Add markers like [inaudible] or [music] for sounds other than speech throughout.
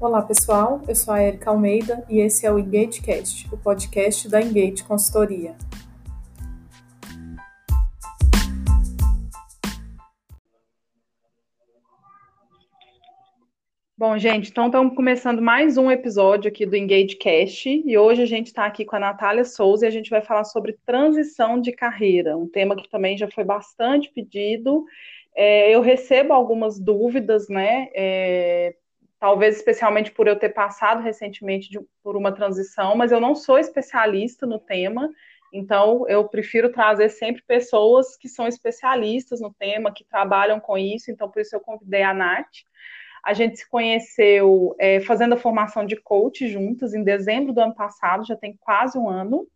Olá, pessoal. Eu sou a Erika Almeida e esse é o EngageCast, o podcast da Engage Consultoria. Bom, gente, então estamos começando mais um episódio aqui do EngageCast e hoje a gente está aqui com a Natália Souza e a gente vai falar sobre transição de carreira, um tema que também já foi bastante pedido. É, eu recebo algumas dúvidas, né? É, talvez especialmente por eu ter passado recentemente de, por uma transição, mas eu não sou especialista no tema, então eu prefiro trazer sempre pessoas que são especialistas no tema, que trabalham com isso, então por isso eu convidei a Nath. A gente se conheceu é, fazendo a formação de coach juntas em dezembro do ano passado, já tem quase um ano.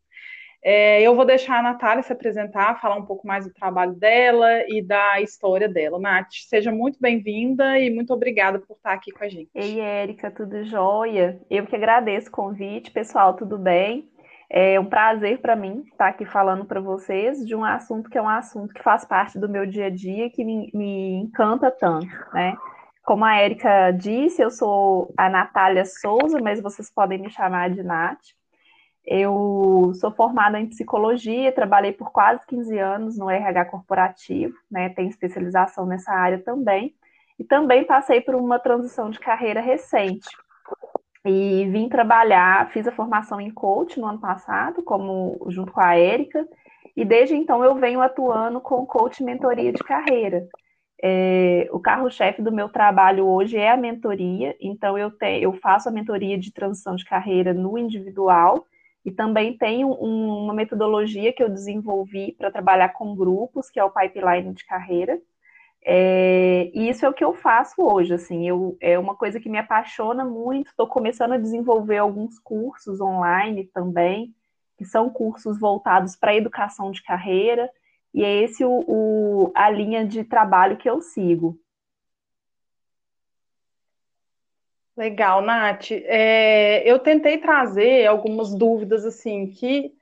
É, eu vou deixar a Natália se apresentar, falar um pouco mais do trabalho dela e da história dela. Nath, seja muito bem-vinda e muito obrigada por estar aqui com a gente. Ei, Érica, tudo jóia? Eu que agradeço o convite. Pessoal, tudo bem? É um prazer para mim estar aqui falando para vocês de um assunto que é um assunto que faz parte do meu dia a dia, que me, me encanta tanto, né? Como a Érica disse, eu sou a Natália Souza, mas vocês podem me chamar de Nath. Eu sou formada em psicologia, trabalhei por quase 15 anos no RH corporativo, né? Tenho especialização nessa área também. E também passei por uma transição de carreira recente. E vim trabalhar, fiz a formação em coach no ano passado, como junto com a Érica, e desde então eu venho atuando com coach mentoria de carreira. É, o carro-chefe do meu trabalho hoje é a mentoria, então eu, te, eu faço a mentoria de transição de carreira no individual e também tenho um, uma metodologia que eu desenvolvi para trabalhar com grupos, que é o pipeline de carreira. É, e isso é o que eu faço hoje, assim, eu, é uma coisa que me apaixona muito, estou começando a desenvolver alguns cursos online também, que são cursos voltados para a educação de carreira, e é esse o, o, a linha de trabalho que eu sigo. Legal, Nath. É, eu tentei trazer algumas dúvidas assim que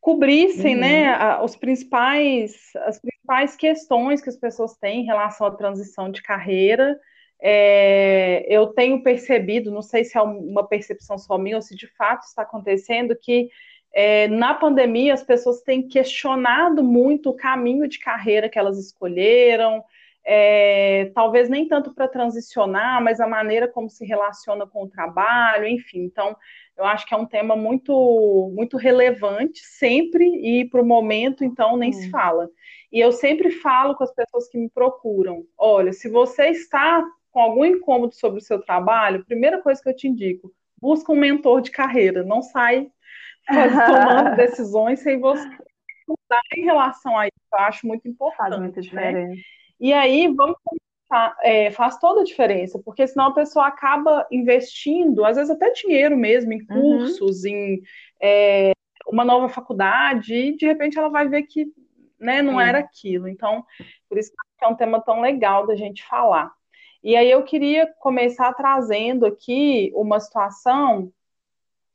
cobrissem, uhum. né, os principais, as principais questões que as pessoas têm em relação à transição de carreira. É, eu tenho percebido, não sei se é uma percepção só minha ou se de fato está acontecendo, que é, na pandemia as pessoas têm questionado muito o caminho de carreira que elas escolheram, é, talvez nem tanto para transicionar, mas a maneira como se relaciona com o trabalho, enfim. Então, eu acho que é um tema muito, muito relevante sempre e para o momento, então, nem hum. se fala. E eu sempre falo com as pessoas que me procuram: olha, se você está com algum incômodo sobre o seu trabalho, primeira coisa que eu te indico, busca um mentor de carreira, não sai [laughs] tomando decisões sem você em relação a isso. Eu acho muito importante. Faz muita né? diferença. Né? E aí, vamos começar, é, faz toda a diferença, porque senão a pessoa acaba investindo, às vezes até dinheiro mesmo, em uhum. cursos, uhum. em é, uma nova faculdade, e de repente ela vai ver que né, não era aquilo. Então, por isso que é um tema tão legal da gente falar. E aí eu queria começar trazendo aqui uma situação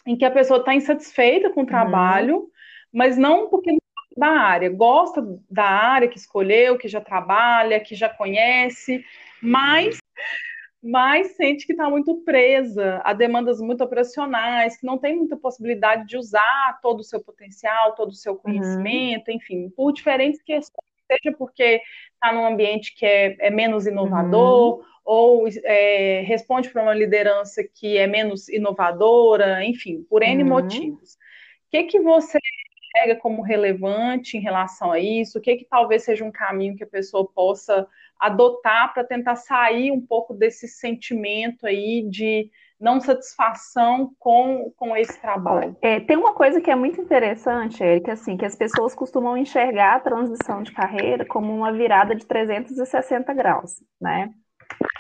em que a pessoa está insatisfeita com o uhum. trabalho, uhum. mas não porque da área, gosta da área que escolheu, que já trabalha, que já conhece, mas, mas sente que está muito presa a demandas muito operacionais, que não tem muita possibilidade de usar todo o seu potencial, todo o seu uhum. conhecimento, uhum. enfim, por diferentes questões, seja porque está num ambiente que é, é menos inovador, uhum. ou é, responde para uma liderança que é menos inovadora, enfim, por N uhum. motivos. O que, que você enxerga como relevante em relação a isso? O que, que talvez seja um caminho que a pessoa possa adotar para tentar sair um pouco desse sentimento aí de não satisfação com, com esse trabalho? É, tem uma coisa que é muito interessante, Erika, assim, que as pessoas costumam enxergar a transição de carreira como uma virada de 360 graus, né?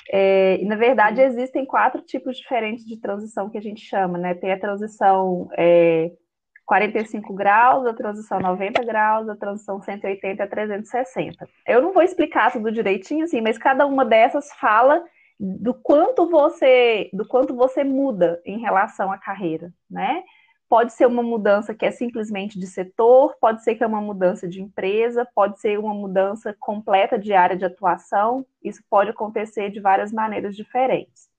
É, na verdade, existem quatro tipos diferentes de transição que a gente chama, né? Tem a transição é, 45 graus, a transição 90 graus, a transição 180 a 360. Eu não vou explicar tudo direitinho assim, mas cada uma dessas fala do quanto você, do quanto você muda em relação à carreira, né? Pode ser uma mudança que é simplesmente de setor, pode ser que é uma mudança de empresa, pode ser uma mudança completa de área de atuação. Isso pode acontecer de várias maneiras diferentes.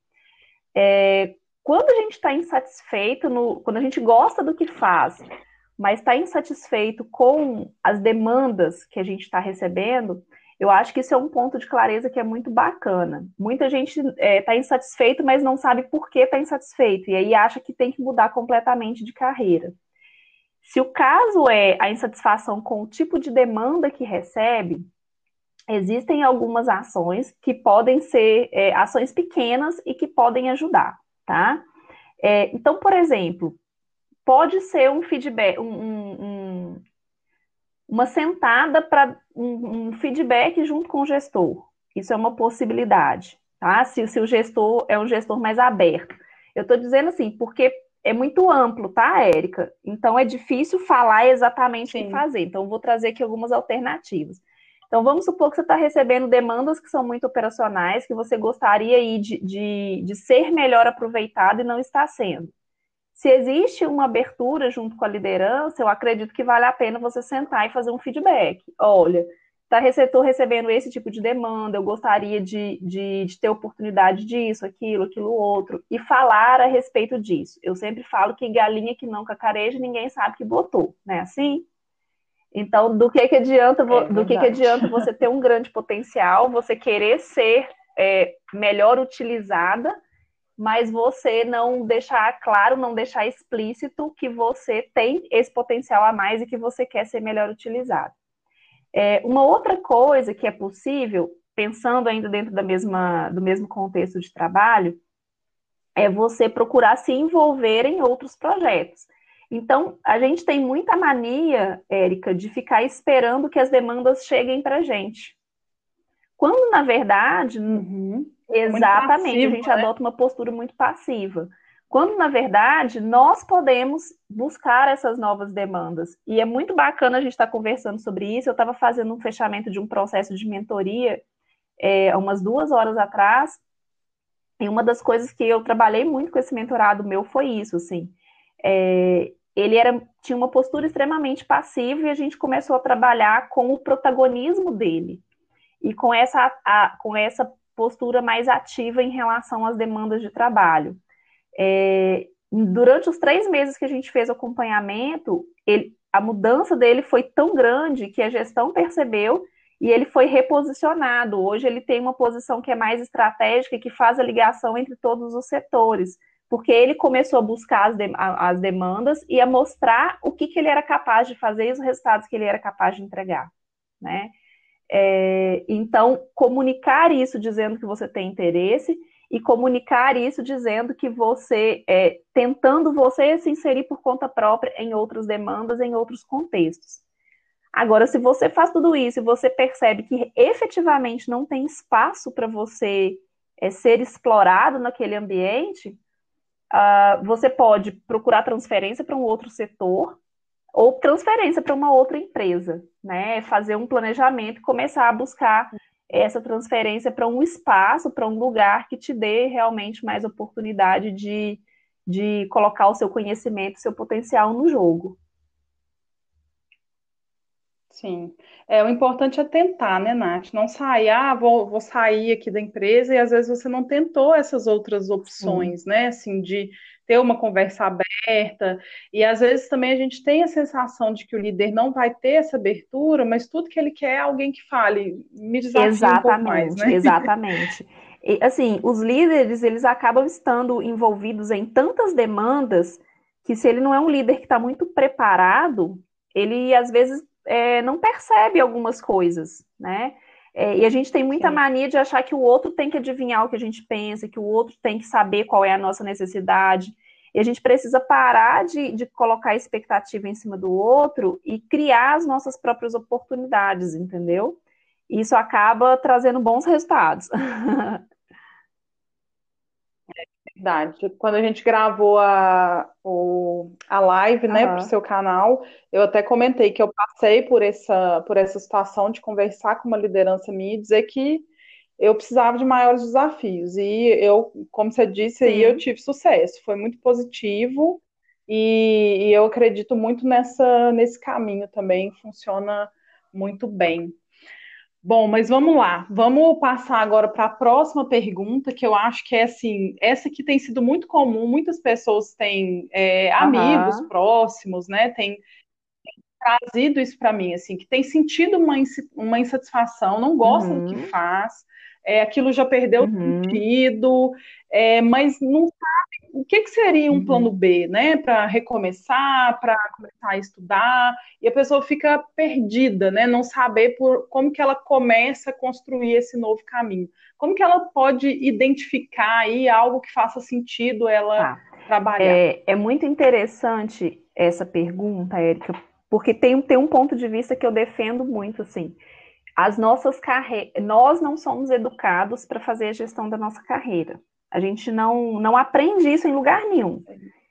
é, quando a gente está insatisfeito, no, quando a gente gosta do que faz, mas está insatisfeito com as demandas que a gente está recebendo, eu acho que isso é um ponto de clareza que é muito bacana. Muita gente está é, tá insatisfeito, mas não sabe por que está insatisfeito, e aí acha que tem que mudar completamente de carreira. Se o caso é a insatisfação com o tipo de demanda que recebe, existem algumas ações que podem ser é, ações pequenas e que podem ajudar, tá? É, então, por exemplo, pode ser um feedback, um, um, uma sentada para um, um, feedback junto com o gestor. Isso é uma possibilidade, tá? Se, se o gestor é um gestor mais aberto. Eu estou dizendo assim, porque é muito amplo, tá, Érica? Então é difícil falar exatamente Sim. o que fazer. Então, vou trazer aqui algumas alternativas. Então, vamos supor que você está recebendo demandas que são muito operacionais, que você gostaria de, de, de ser melhor aproveitado e não está sendo. Se existe uma abertura junto com a liderança, eu acredito que vale a pena você sentar e fazer um feedback. Olha, tá, estou recebendo esse tipo de demanda, eu gostaria de, de, de, ter oportunidade disso, aquilo, aquilo outro, e falar a respeito disso. Eu sempre falo que galinha que não cacareja, ninguém sabe que botou, né? Assim? Então, do que que adianta, é do que que adianta você ter um grande potencial, você querer ser é, melhor utilizada, mas você não deixar claro, não deixar explícito que você tem esse potencial a mais e que você quer ser melhor utilizado. É, uma outra coisa que é possível, pensando ainda dentro da mesma, do mesmo contexto de trabalho, é você procurar se envolver em outros projetos. Então, a gente tem muita mania, Érica, de ficar esperando que as demandas cheguem para a gente. Quando, na verdade, uhum. exatamente, passivo, a gente né? adota uma postura muito passiva. Quando, na verdade, nós podemos buscar essas novas demandas. E é muito bacana a gente estar tá conversando sobre isso. Eu estava fazendo um fechamento de um processo de mentoria é, umas duas horas atrás. E uma das coisas que eu trabalhei muito com esse mentorado meu foi isso, assim. É, ele era, tinha uma postura extremamente passiva e a gente começou a trabalhar com o protagonismo dele e com essa, a, com essa postura mais ativa em relação às demandas de trabalho. É, durante os três meses que a gente fez o acompanhamento, ele, a mudança dele foi tão grande que a gestão percebeu e ele foi reposicionado. Hoje ele tem uma posição que é mais estratégica que faz a ligação entre todos os setores porque ele começou a buscar as, de, as demandas e a mostrar o que, que, ele era capaz de fazer e os resultados que ele era capaz de entregar, né? É, então, comunicar isso dizendo que você tem interesse e comunicar isso dizendo que você, é, tentando você se inserir por conta própria em outras demandas, em outros contextos. Agora, se você faz tudo isso e você percebe que efetivamente não tem espaço para você é, ser explorado naquele ambiente, uh, você pode procurar transferência para um outro setor ou transferência para uma outra empresa, né? Fazer um planejamento e começar a buscar essa transferência para um espaço, para um lugar que te dê realmente mais oportunidade de, de colocar o seu conhecimento, seu potencial no jogo. Sim. É, o importante é tentar, né, Nath? Não sair, ah, vou, vou sair aqui da empresa e às vezes você não tentou essas outras opções, Sim. né? Assim, de ter uma conversa aberta. E às vezes também a gente tem a sensação de que o líder não vai ter essa abertura, mas tudo que ele quer é alguém que fale, me desafie exatamente, um mais, né? [laughs] Exatamente. E, assim, os líderes, eles acabam estando envolvidos em tantas demandas que se ele não é um líder que está muito preparado, ele às vezes é, não percebe algumas coisas, né? É, e a gente tem muita Sim. mania de achar que o outro tem que adivinhar o que a gente pensa, que o outro tem que saber qual é a nossa necessidade. E a gente precisa parar de, de colocar expectativa em cima do outro e criar as nossas próprias oportunidades, entendeu? E isso acaba trazendo bons resultados. [laughs] Verdade. Quando a gente gravou a, o, a live, né, para o seu canal, eu até comentei que eu passei por essa, por essa situação de conversar com uma liderança minha e dizer que eu precisava de maiores desafios. E eu, como você disse, aí eu tive sucesso. Foi muito positivo e, e eu acredito muito nessa, nesse caminho também. Funciona muito bem. Bom, mas vamos lá. Vamos passar agora para a próxima pergunta, que eu acho que é assim, essa que tem sido muito comum, muitas pessoas têm é, amigos Aham, próximos, né? Tem trazido isso para mim, assim, que tem sentido uma, uma insatisfação, não gosta do que uhum, faz, é, aquilo já perdeu uhum, sentido, é, mas não o que, que seria um plano uhum. B, né? Para recomeçar, para começar a estudar, e a pessoa fica perdida, né? Não saber por como que ela começa a construir esse novo caminho. Como que ela pode identificar aí algo que faça sentido ela Tá. trabalhar? É, é muito interessante essa pergunta, Érica, porque tem, tem um ponto de vista que eu defendo muito, assim. As nossas carreiras, nós não somos educados para fazer a gestão da nossa carreira. A gente não, não aprende isso em lugar nenhum.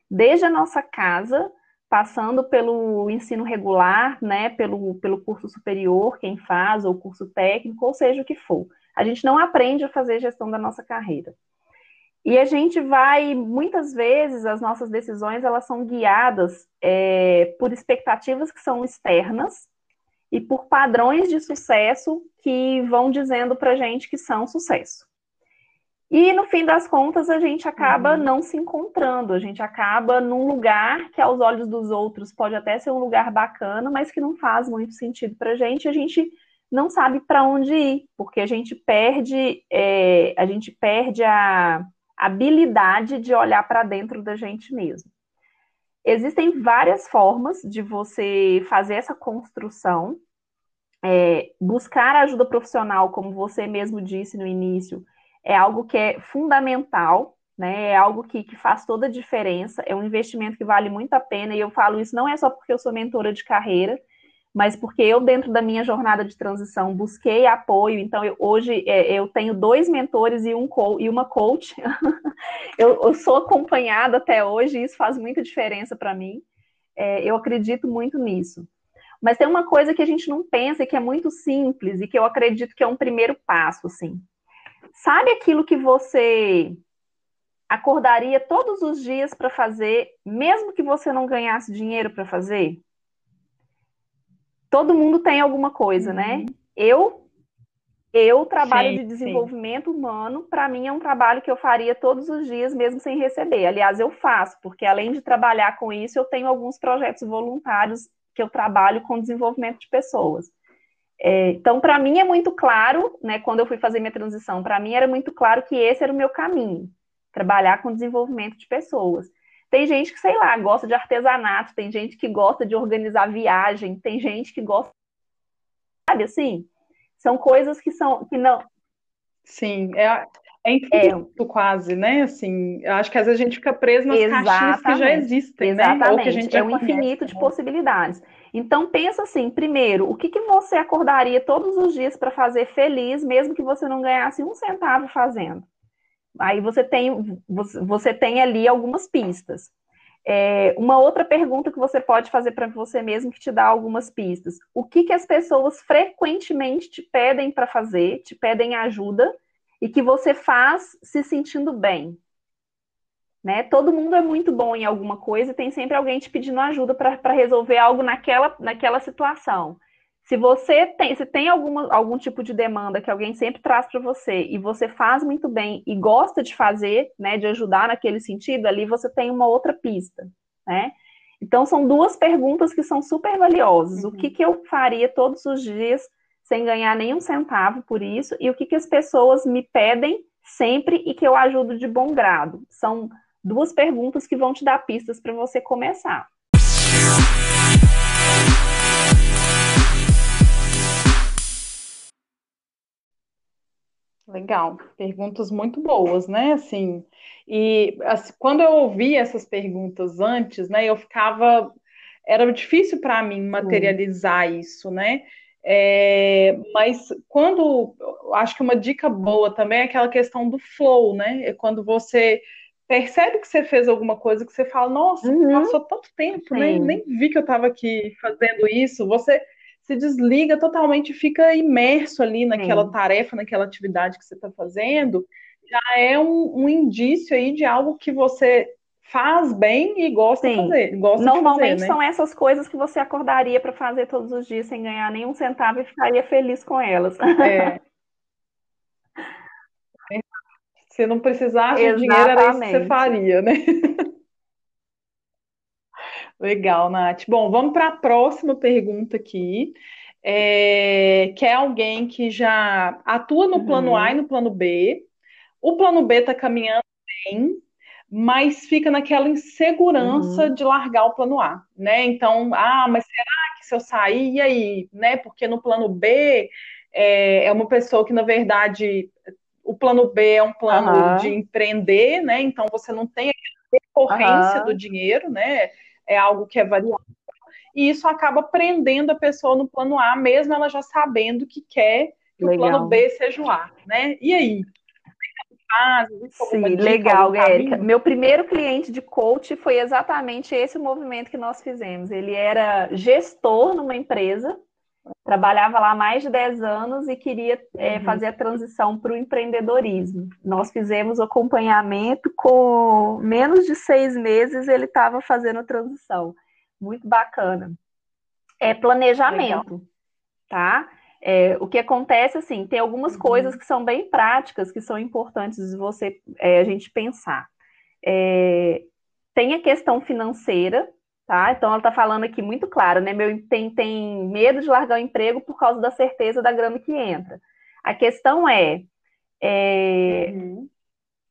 Desde a nossa casa, passando pelo ensino regular, né, pelo, pelo curso superior, quem faz, ou curso técnico, ou seja o que for. A gente não aprende a fazer gestão da nossa carreira. E a gente vai, muitas vezes, as nossas decisões elas são guiadas é, por expectativas que são externas e por padrões de sucesso que vão dizendo para gente que são sucesso. E no fim das contas, a gente acaba Uhum. não se encontrando, a gente acaba num lugar que, aos olhos dos outros, pode até ser um lugar bacana, mas que não faz muito sentido para a gente, a gente não sabe para onde ir, porque a gente perde, é, a gente perde a habilidade de olhar para dentro da gente mesmo. Existem várias formas de você fazer essa construção, é, buscar ajuda profissional, como você mesmo disse no início, é algo que é fundamental, né? É algo que, que faz toda a diferença, é um investimento que vale muito a pena, e eu falo isso não é só porque eu sou mentora de carreira, mas porque eu, dentro da minha jornada de transição, busquei apoio. Então, eu, hoje é, eu tenho dois mentores e, um co e uma coach. [laughs] eu, eu, sou acompanhada até hoje, e isso faz muita diferença para mim. É, eu acredito muito nisso. Mas tem uma coisa que a gente não pensa, que é muito simples e que eu acredito que é um primeiro passo, assim. Sabe aquilo que você acordaria todos os dias para fazer, mesmo que você não ganhasse dinheiro para fazer? Todo mundo tem alguma coisa, né? Uhum. Eu eu trabalho Sim, de sim. desenvolvimento humano, para mim é um trabalho que eu faria todos os dias, mesmo sem receber. Aliás, eu faço, porque além de trabalhar com isso, eu tenho alguns projetos voluntários que eu trabalho com desenvolvimento de pessoas. É, então, para mim é muito claro, né, quando eu fui fazer minha transição, para mim era muito claro que esse era o meu caminho, trabalhar com desenvolvimento de pessoas. Tem gente que, sei lá, gosta de artesanato, tem gente que gosta de organizar viagem, tem gente que gosta, sabe assim? São coisas que são que não Sim, é, é é infinito quase, né? Assim, eu acho que às vezes a gente fica preso nas caixinhas que já existem, né? Ou que a exatamente, gente é um conhece, infinito de né? possibilidades. Então pensa assim, primeiro, o que, que você acordaria todos os dias para fazer feliz, mesmo que você não ganhasse um centavo fazendo? Aí você tem, você tem ali algumas pistas. É, uma outra pergunta que você pode fazer para você mesmo que te dá algumas pistas. O que, que as pessoas frequentemente te pedem para fazer, te pedem ajuda e que você faz se sentindo bem? Né? Todo mundo é muito bom em alguma coisa e tem sempre alguém te pedindo ajuda para resolver algo naquela, naquela situação. Se você tem, se tem alguma, algum tipo de demanda que alguém sempre traz para você e você faz muito bem e gosta de fazer, né, de ajudar naquele sentido, ali você tem uma outra pista, né? Então são duas perguntas que são super valiosas. O que, Uhum. que eu faria todos os dias sem ganhar nenhum centavo por isso e o que, que as pessoas me pedem sempre e que eu ajudo de bom grado? São duas perguntas que vão te dar pistas para você começar. Legal, perguntas muito boas, né? Assim, e assim, quando eu ouvi essas perguntas antes, né, eu ficava, era difícil para mim materializar isso, né? É, mas quando, acho que uma dica boa também é aquela questão do flow, né? É quando você percebe que você fez alguma coisa que você fala, nossa, Uhum, passou tanto tempo, né? Nem vi que eu estava aqui fazendo isso. Você se desliga totalmente, fica imerso ali naquela sim. tarefa, naquela atividade que você está fazendo, já é um, um indício aí de algo que você faz bem e gosta Sim. de fazer. Gosta Normalmente de fazer, né? são essas coisas que você acordaria para fazer todos os dias sem ganhar nenhum centavo e ficaria feliz com elas. É. [laughs] Se não precisasse de dinheiro, era isso que você faria, né? Legal, Nath. Bom, vamos para a próxima pergunta aqui. É, que é alguém que já atua no plano uhum. A e no plano B. O plano B está caminhando bem, mas fica naquela insegurança uhum. de largar o plano A, né? Então, ah, mas será que se eu sair, e aí, né? Porque no plano B é, é uma pessoa que, na verdade, o plano B é um plano de empreender, né? Então você não tem a recorrência do dinheiro, né? É algo que é variável. E isso acaba prendendo a pessoa no plano A, mesmo ela já sabendo que quer que Legal. o plano B seja o A, né? E aí? Sim, legal, Érica. Meu primeiro cliente de coach foi exatamente esse movimento que nós fizemos. Ele era gestor numa empresa trabalhava lá há mais de 10 anos e queria é, uhum. fazer a transição para o empreendedorismo. Nós fizemos o acompanhamento, com menos de seis meses ele estava fazendo a transição. Muito bacana. É planejamento, Legal. tá? É, o que acontece, assim, tem algumas uhum. coisas que são bem práticas, que são importantes de você, é, a gente pensar. É, tem a questão financeira, Tá? Então ela está falando aqui muito claro, né? Meu tem, tem medo de largar o emprego por causa da certeza da grana que entra. A questão é, é uhum.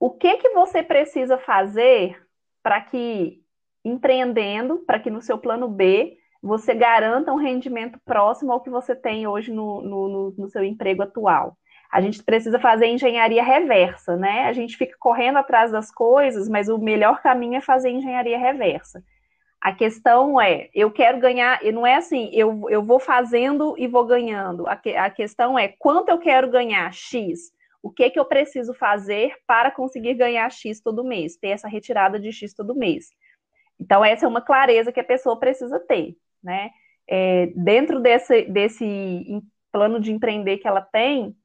o que que você precisa fazer para que empreendendo, para que no seu plano B você garanta um rendimento próximo ao que você tem hoje no, no, no seu emprego atual. A gente precisa fazer engenharia reversa, né? A gente fica correndo atrás das coisas, mas o melhor caminho é fazer engenharia reversa. A questão é, eu quero ganhar, não é assim, eu, eu vou fazendo e vou ganhando. A, que, a questão é quanto eu quero ganhar X. O que, que eu preciso fazer para conseguir ganhar X todo mês, ter essa retirada de X todo mês. Então, essa é uma clareza que a pessoa precisa ter, né? É, dentro desse, desse plano de empreender que ela tem,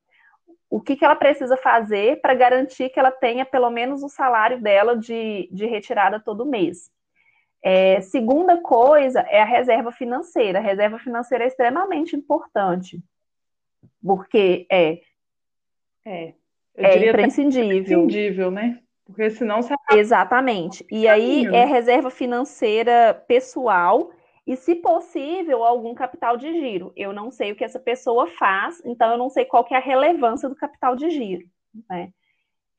o que, que ela precisa fazer para garantir que ela tenha pelo menos o salário dela de, de retirada todo mês. É, segunda coisa é a reserva financeira. A reserva financeira é extremamente importante, porque é, é, é imprescindível. Imprescindível, né? Porque senão você Exatamente. E aí é reserva financeira pessoal e, se possível, algum capital de giro. Eu não sei o que essa pessoa faz, então eu não sei qual que é a relevância do capital de giro. Né?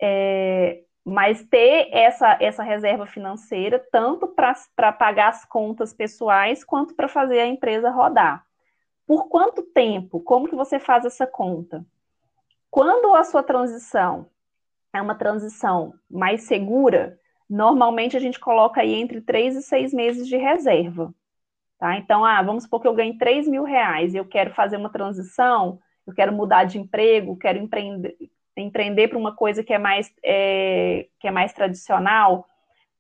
É, mas ter essa, essa reserva financeira tanto para pagar as contas pessoais quanto para fazer a empresa rodar. Por quanto tempo? Como que você faz essa conta? Quando a sua transição é uma transição mais segura, normalmente a gente coloca aí entre três e seis meses de reserva. Tá? Então, ah, vamos supor que eu ganhe 3 mil reais e eu quero fazer uma transição, eu quero mudar de emprego, quero empreender, empreender para uma coisa que é mais, é, que é mais tradicional,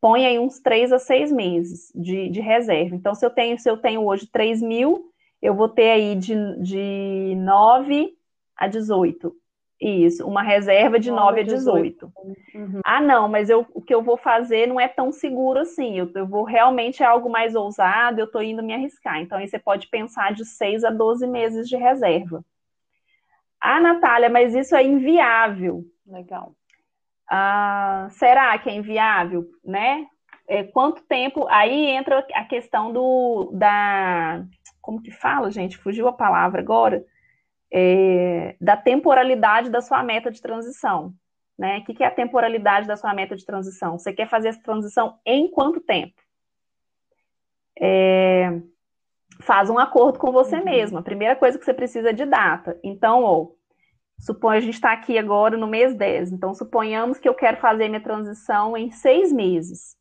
põe aí uns três a seis meses de, de reserva. Então, se eu tenho, se eu tenho hoje 3 mil, eu vou ter aí de, de 9 a 18. Isso, uma reserva de 9, 9 a 18. 18. Uhum. Ah, não, mas eu, o que eu vou fazer não é tão seguro assim. Eu, eu vou realmente é algo mais ousado, eu estou indo me arriscar. Então, aí você pode pensar de 6 a 12 meses de reserva. Ah, Natália, mas isso é inviável. Legal. Ah, será que é inviável, né? É, quanto tempo? Aí entra a questão do da como que fala, gente? Fugiu a palavra agora. É, da temporalidade da sua meta de transição. Né? O que, que é a temporalidade da sua meta de transição? Você quer fazer essa transição em quanto tempo? É, faz um acordo com você uhum. mesmo. A primeira coisa que você precisa é de data. Então, ó, suponha a gente está aqui agora no mês 10. Então, suponhamos que eu quero fazer minha transição em seis meses.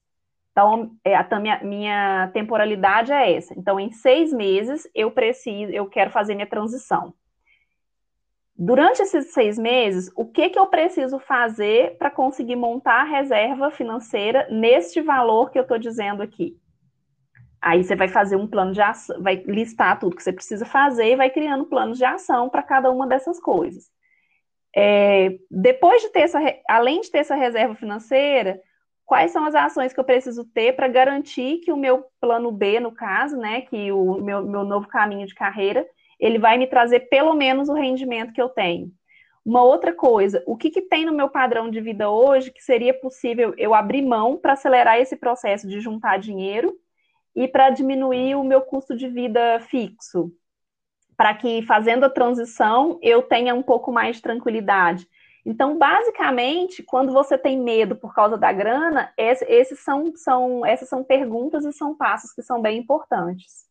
Então, é, a minha, minha temporalidade é essa. Então, em seis meses, eu preciso, eu quero fazer minha transição. Durante esses seis meses, o que, que eu preciso fazer para conseguir montar a reserva financeira neste valor que eu estou dizendo aqui? Aí você vai fazer um plano de ação, vai listar tudo que você precisa fazer e vai criando planos de ação para cada uma dessas coisas. É, depois de ter essa, além de ter essa reserva financeira, quais são as ações que eu preciso ter para garantir que o meu plano B, no caso, né, que o meu, meu novo caminho de carreira, ele vai me trazer pelo menos o rendimento que eu tenho. Uma outra coisa, o que, que tem no meu padrão de vida hoje que seria possível eu abrir mão para acelerar esse processo de juntar dinheiro e para diminuir o meu custo de vida fixo? Para que fazendo a transição eu tenha um pouco mais de tranquilidade. Então, basicamente, quando você tem medo por causa da grana, esses são, são, essas são perguntas e são passos que são bem importantes.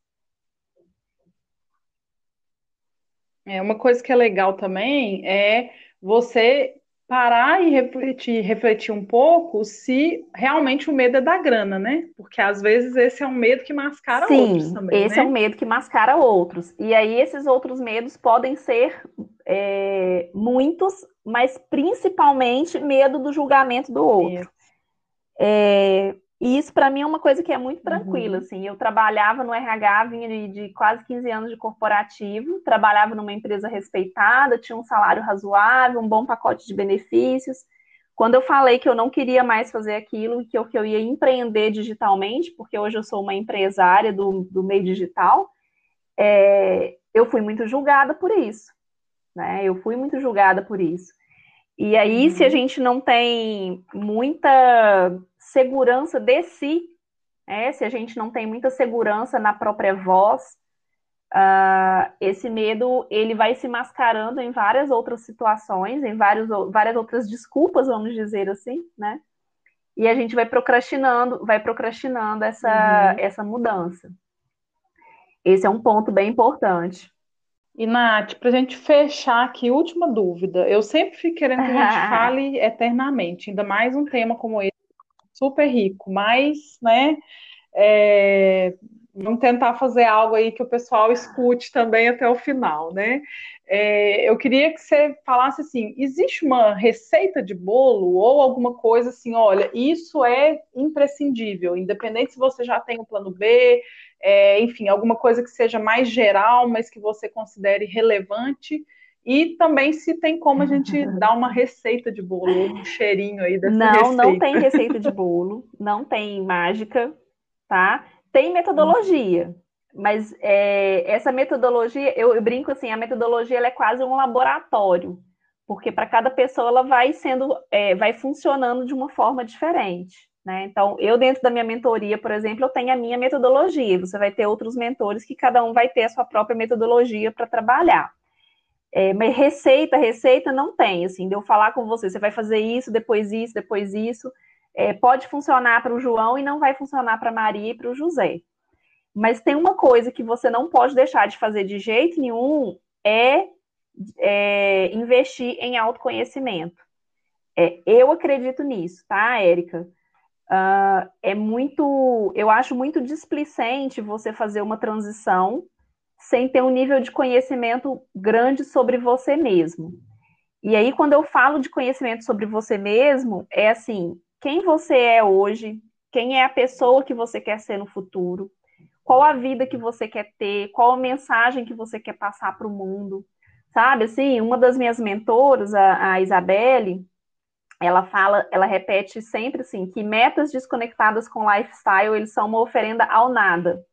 É, uma coisa que é legal também é você parar e refletir, refletir um pouco se realmente o medo é da grana, né? Porque às vezes esse é um medo que mascara Sim, outros também. Esse né? é um medo que mascara outros. E aí esses outros medos podem ser é, muitos, mas principalmente medo do julgamento do outro. É, e isso para mim é uma coisa que é muito tranquila, uhum. assim. Eu trabalhava no RH, vinha de, de, quase 15 anos de corporativo, trabalhava numa empresa respeitada, tinha um salário razoável, um bom pacote de benefícios. Quando eu falei que eu não queria mais fazer aquilo, que eu, que eu ia empreender digitalmente, porque hoje eu sou uma empresária do, do meio digital, é, eu fui muito julgada por isso. Né? Eu fui muito julgada por isso. E aí, se a uhum. gente não tem muita segurança de si, é, se a gente não tem muita segurança na própria voz, uh, esse medo ele vai se mascarando em várias outras situações, em vários, várias outras desculpas, vamos dizer assim, né? E a gente vai procrastinando, vai procrastinando essa, uhum. essa mudança. Esse é um ponto bem importante. E, Nath, para a gente fechar aqui, última dúvida. Eu sempre fico querendo que a gente [laughs] fale eternamente, ainda mais um tema como esse, super rico, mas, né, é, vamos tentar fazer algo aí que o pessoal escute também até o final, né? É, eu queria que você falasse assim: existe uma receita de bolo ou alguma coisa assim, olha, isso é imprescindível, independente se você já tem o um plano B, é, enfim, alguma coisa que seja mais geral, mas que você considere relevante. E também se tem como a gente [laughs] dar uma receita de bolo, um cheirinho aí dessa não, receita. Não, não tem receita de bolo, não tem mágica, tá? Tem metodologia, mas é, essa metodologia, eu, eu, brinco assim, a metodologia é quase um laboratório, porque para cada pessoa ela vai sendo, é, vai funcionando de uma forma diferente. Né? Então, eu dentro da minha mentoria, por exemplo, eu tenho a minha metodologia. Você vai ter outros mentores que cada um vai ter a sua própria metodologia para trabalhar. É, mas receita, receita não tem, assim, de eu falar com você, você vai fazer isso, depois isso, depois isso. É, pode funcionar para o João e não vai funcionar para Maria e para o José. Mas tem uma coisa que você não pode deixar de fazer de jeito nenhum, é, é investir em autoconhecimento. É, eu acredito nisso, tá, Érica? Uh, é muito, eu acho muito displicente você fazer uma transição sem ter um nível de conhecimento grande sobre você mesmo. E aí, quando eu falo de conhecimento sobre você mesmo, é assim: quem você é hoje, quem é a pessoa que você quer ser no futuro, qual a vida que você quer ter, qual a mensagem que você quer passar para o mundo. Sabe, assim, uma das minhas mentoras, a, a Isabelle, ela fala, ela repete sempre assim, que metas desconectadas com lifestyle, eles são uma oferenda ao nada.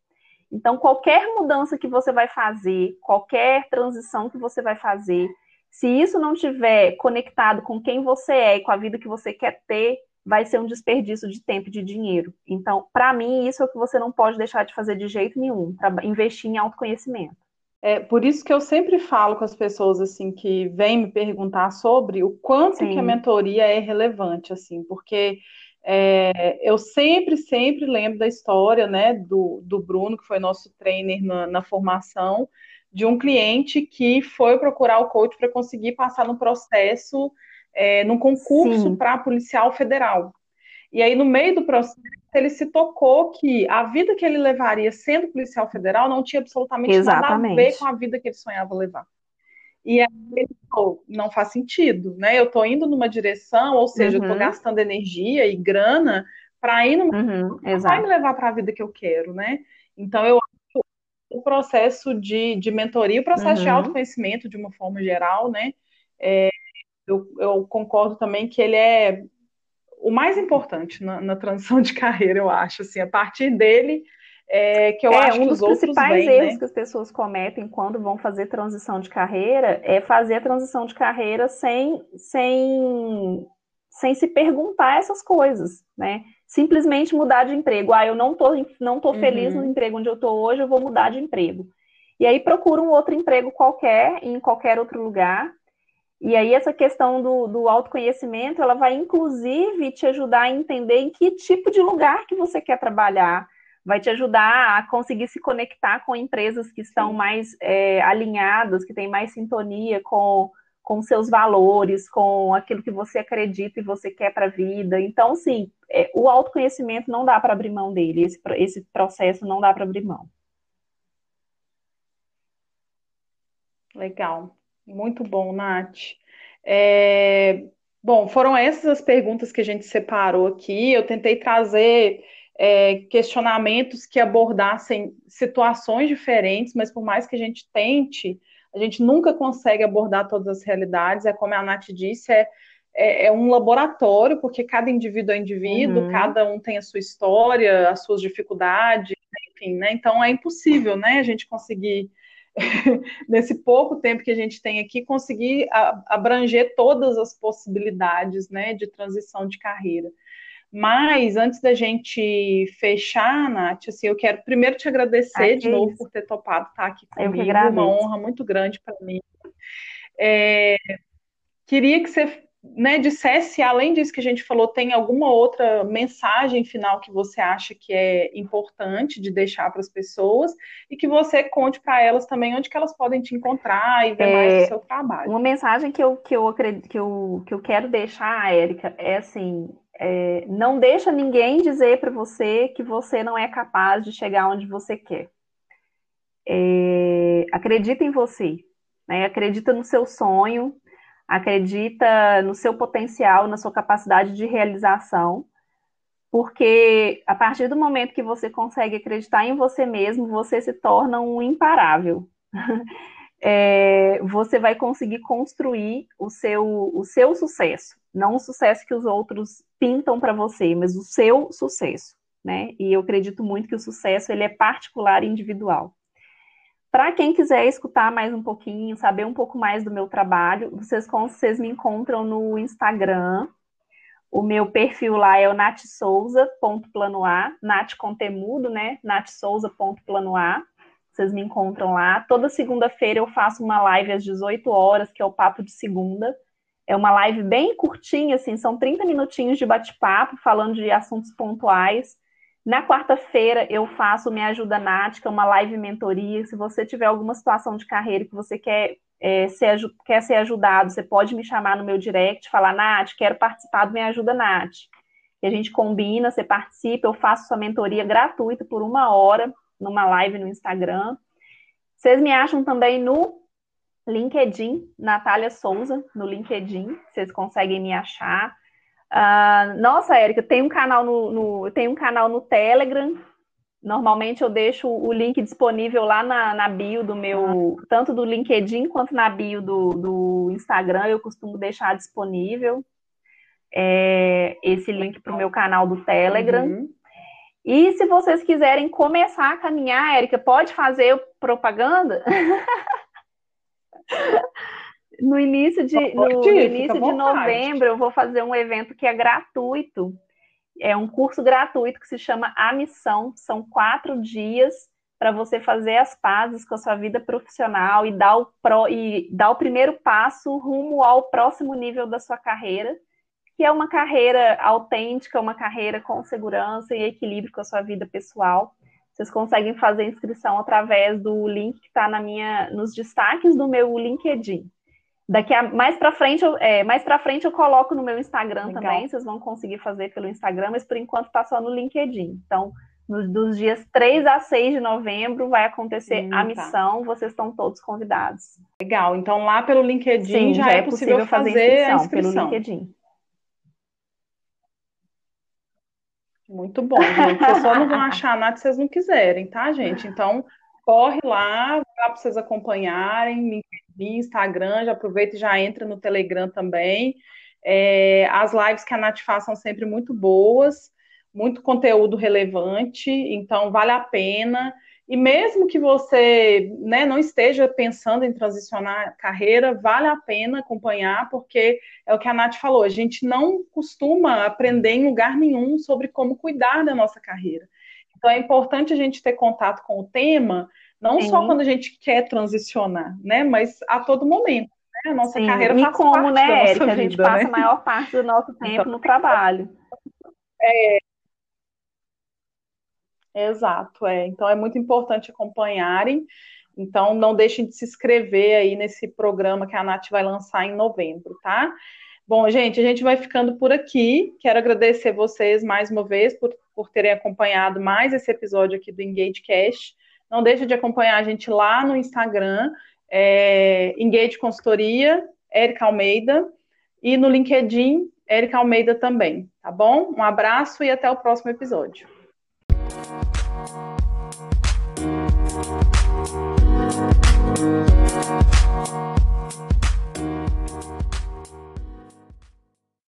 Então, qualquer mudança que você vai fazer, qualquer transição que você vai fazer, se isso não tiver conectado com quem você é e com a vida que você quer ter, vai ser um desperdício de tempo e de dinheiro. Então, para mim, isso é o que você não pode deixar de fazer de jeito nenhum, para investir em autoconhecimento. É por isso que eu sempre falo com as pessoas assim que vêm me perguntar sobre o quanto Sim. que a mentoria é relevante, assim, porque é, eu sempre, sempre lembro da história, né, do, do Bruno, que foi nosso trainer na, na formação, de um cliente que foi procurar o coach para conseguir passar no processo, é, num concurso para policial federal. E aí, no meio do processo, ele se tocou que a vida que ele levaria sendo policial federal não tinha absolutamente Exatamente. nada a ver com a vida que ele sonhava levar. E aí ele falou, não faz sentido, né? Eu estou indo numa direção, ou seja, uhum. eu tô gastando energia e grana para ir numa uhum, não vai me levar para a vida que eu quero, né? Então eu acho o processo de, de mentoria, o processo uhum. de autoconhecimento de uma forma geral, né? É, eu, eu concordo também que ele é o mais importante na, na, transição de [laughs] carreira, eu acho. Assim, a partir dele é, que eu é, acho um que os principais vêm, erros né? que as pessoas cometem quando vão fazer transição de carreira é fazer a transição de carreira sem, sem, sem se perguntar essas coisas, né? Simplesmente mudar de emprego. Ah, eu não tô, não tô feliz uhum. no emprego onde eu tô hoje, eu vou mudar de emprego. E aí procura um outro emprego qualquer, em qualquer outro lugar. E aí essa questão do, do autoconhecimento, ela vai inclusive te ajudar a entender em que tipo de lugar que você quer trabalhar, vai te ajudar a conseguir se conectar com empresas que estão Sim. mais é, alinhadas, que têm mais sintonia com, com seus valores, com aquilo que você acredita e você quer para a vida. Então, sim, é, o autoconhecimento não dá para abrir mão dele, esse, esse processo não dá para abrir mão. Legal, muito bom, Nath. É, bom, foram essas as perguntas que a gente separou aqui. Eu tentei trazer é, questionamentos que abordassem situações diferentes, mas por mais que a gente tente, a gente nunca consegue abordar todas as realidades. É como a Nath disse, é, é, é um laboratório, porque cada indivíduo é indivíduo, uhum. cada um tem a sua história, as suas dificuldades, enfim, né? Então é impossível, né, a gente conseguir [laughs] nesse pouco tempo que a gente tem aqui, conseguir abranger todas as possibilidades né, de transição de carreira. Mas antes da gente fechar, Nath, assim, eu quero primeiro te agradecer de novo por ter topado estar aqui comigo. Uma honra muito grande para mim. É, queria que você né, dissesse, além disso que a gente falou, tem alguma outra mensagem final que você acha que é importante de deixar para as pessoas e que você conte para elas também onde que elas podem te encontrar e ver é, mais do seu trabalho. Uma mensagem que eu, que eu, acredito, que eu, que eu quero deixar, Érica, é assim, é, não deixa ninguém dizer para você que você não é capaz de chegar onde você quer. É, acredita em você, né? acredita no seu sonho, acredita no seu potencial, na sua capacidade de realização, porque a partir do momento que você consegue acreditar em você mesmo, você se torna um imparável. [laughs] é, você vai conseguir construir o seu, o seu sucesso, não o sucesso que os outros pintam para você, mas o seu sucesso, né? E eu acredito muito que o sucesso ele é particular e individual. Para quem quiser escutar mais um pouquinho, saber um pouco mais do meu trabalho, vocês, vocês me encontram no Instagram. O meu perfil lá é o natsouza.planoar, Nat com temudo, né? natsouza.planoar. Vocês me encontram lá. Toda segunda-feira eu faço uma live às 18 horas, que é o Papo de Segunda. É uma live bem curtinha, assim, são 30 minutinhos de bate-papo, falando de assuntos pontuais. Na quarta-feira eu faço Me Ajuda Nática, uma live mentoria. Se você tiver alguma situação de carreira que você quer, é, ser, quer ser ajudado, você pode me chamar no meu direct, falar, Nath, quero participar do Me Ajuda Nath. E a gente combina, você participa, eu faço sua mentoria gratuita por uma hora numa live no Instagram. Vocês me acham também no LinkedIn, Natália Souza, no LinkedIn, vocês conseguem me achar. Uh, nossa, Érica, tem um canal no, no, tem um canal no Telegram. Normalmente eu deixo o link disponível lá na, na bio do meu, tanto do LinkedIn quanto na bio do, do Instagram, eu costumo deixar disponível é, esse link para o meu canal do Telegram. Uhum. E se vocês quiserem começar a caminhar, Érica, pode fazer propaganda? [laughs] no início de, no, no início de novembro, eu vou fazer um evento que é gratuito. É um curso gratuito que se chama A Missão. São quatro dias para você fazer as pazes com a sua vida profissional e dar, o pro, e dar o primeiro passo rumo ao próximo nível da sua carreira que é uma carreira autêntica, uma carreira com segurança e equilíbrio com a sua vida pessoal. Vocês conseguem fazer inscrição através do link que está na minha, nos destaques do meu LinkedIn. Daqui a mais para frente, eu, é, mais para frente eu coloco no meu Instagram Legal. também. Vocês vão conseguir fazer pelo Instagram, mas por enquanto está só no LinkedIn. Então, nos, dos dias 3 a 6 de novembro vai acontecer hum, a missão. Tá. Vocês estão todos convidados. Legal. Então lá pelo LinkedIn Sim, já, já, é possível, possível fazer, fazer inscrição, a inscrição pelo LinkedIn. Muito bom, gente. Vocês só não vão achar nada se vocês não quiserem, tá, gente? Então, corre lá, dá para vocês acompanharem, LinkedIn, Instagram, já aproveita e já entra no Telegram também. É, as lives que a Nath faz são sempre muito boas, muito conteúdo relevante, então vale a pena. E mesmo que você né, não esteja pensando em transicionar a carreira, vale a pena acompanhar, porque é o que a Nath falou, a gente não costuma aprender em lugar nenhum sobre como cuidar da nossa carreira. Então é importante a gente ter contato com o tema, não Sim. só quando a gente quer transicionar, né? Mas a todo momento. Né? A nossa Sim. carreira e como, parte né, Érica? a gente passa né? a maior parte do nosso [laughs] tempo então, no trabalho. É, Exato, é. Então é muito importante acompanharem. Então não deixem de se inscrever aí nesse programa que a Nath vai lançar em novembro, tá? Bom, gente, a gente vai ficando por aqui. Quero agradecer vocês mais uma vez por, por terem acompanhado mais esse episódio aqui do Engage Cash. Não deixe de acompanhar a gente lá no Instagram, é, Engage Consultoria, Érica Almeida, e no LinkedIn, Érica Almeida também, tá bom? Um abraço e até o próximo episódio.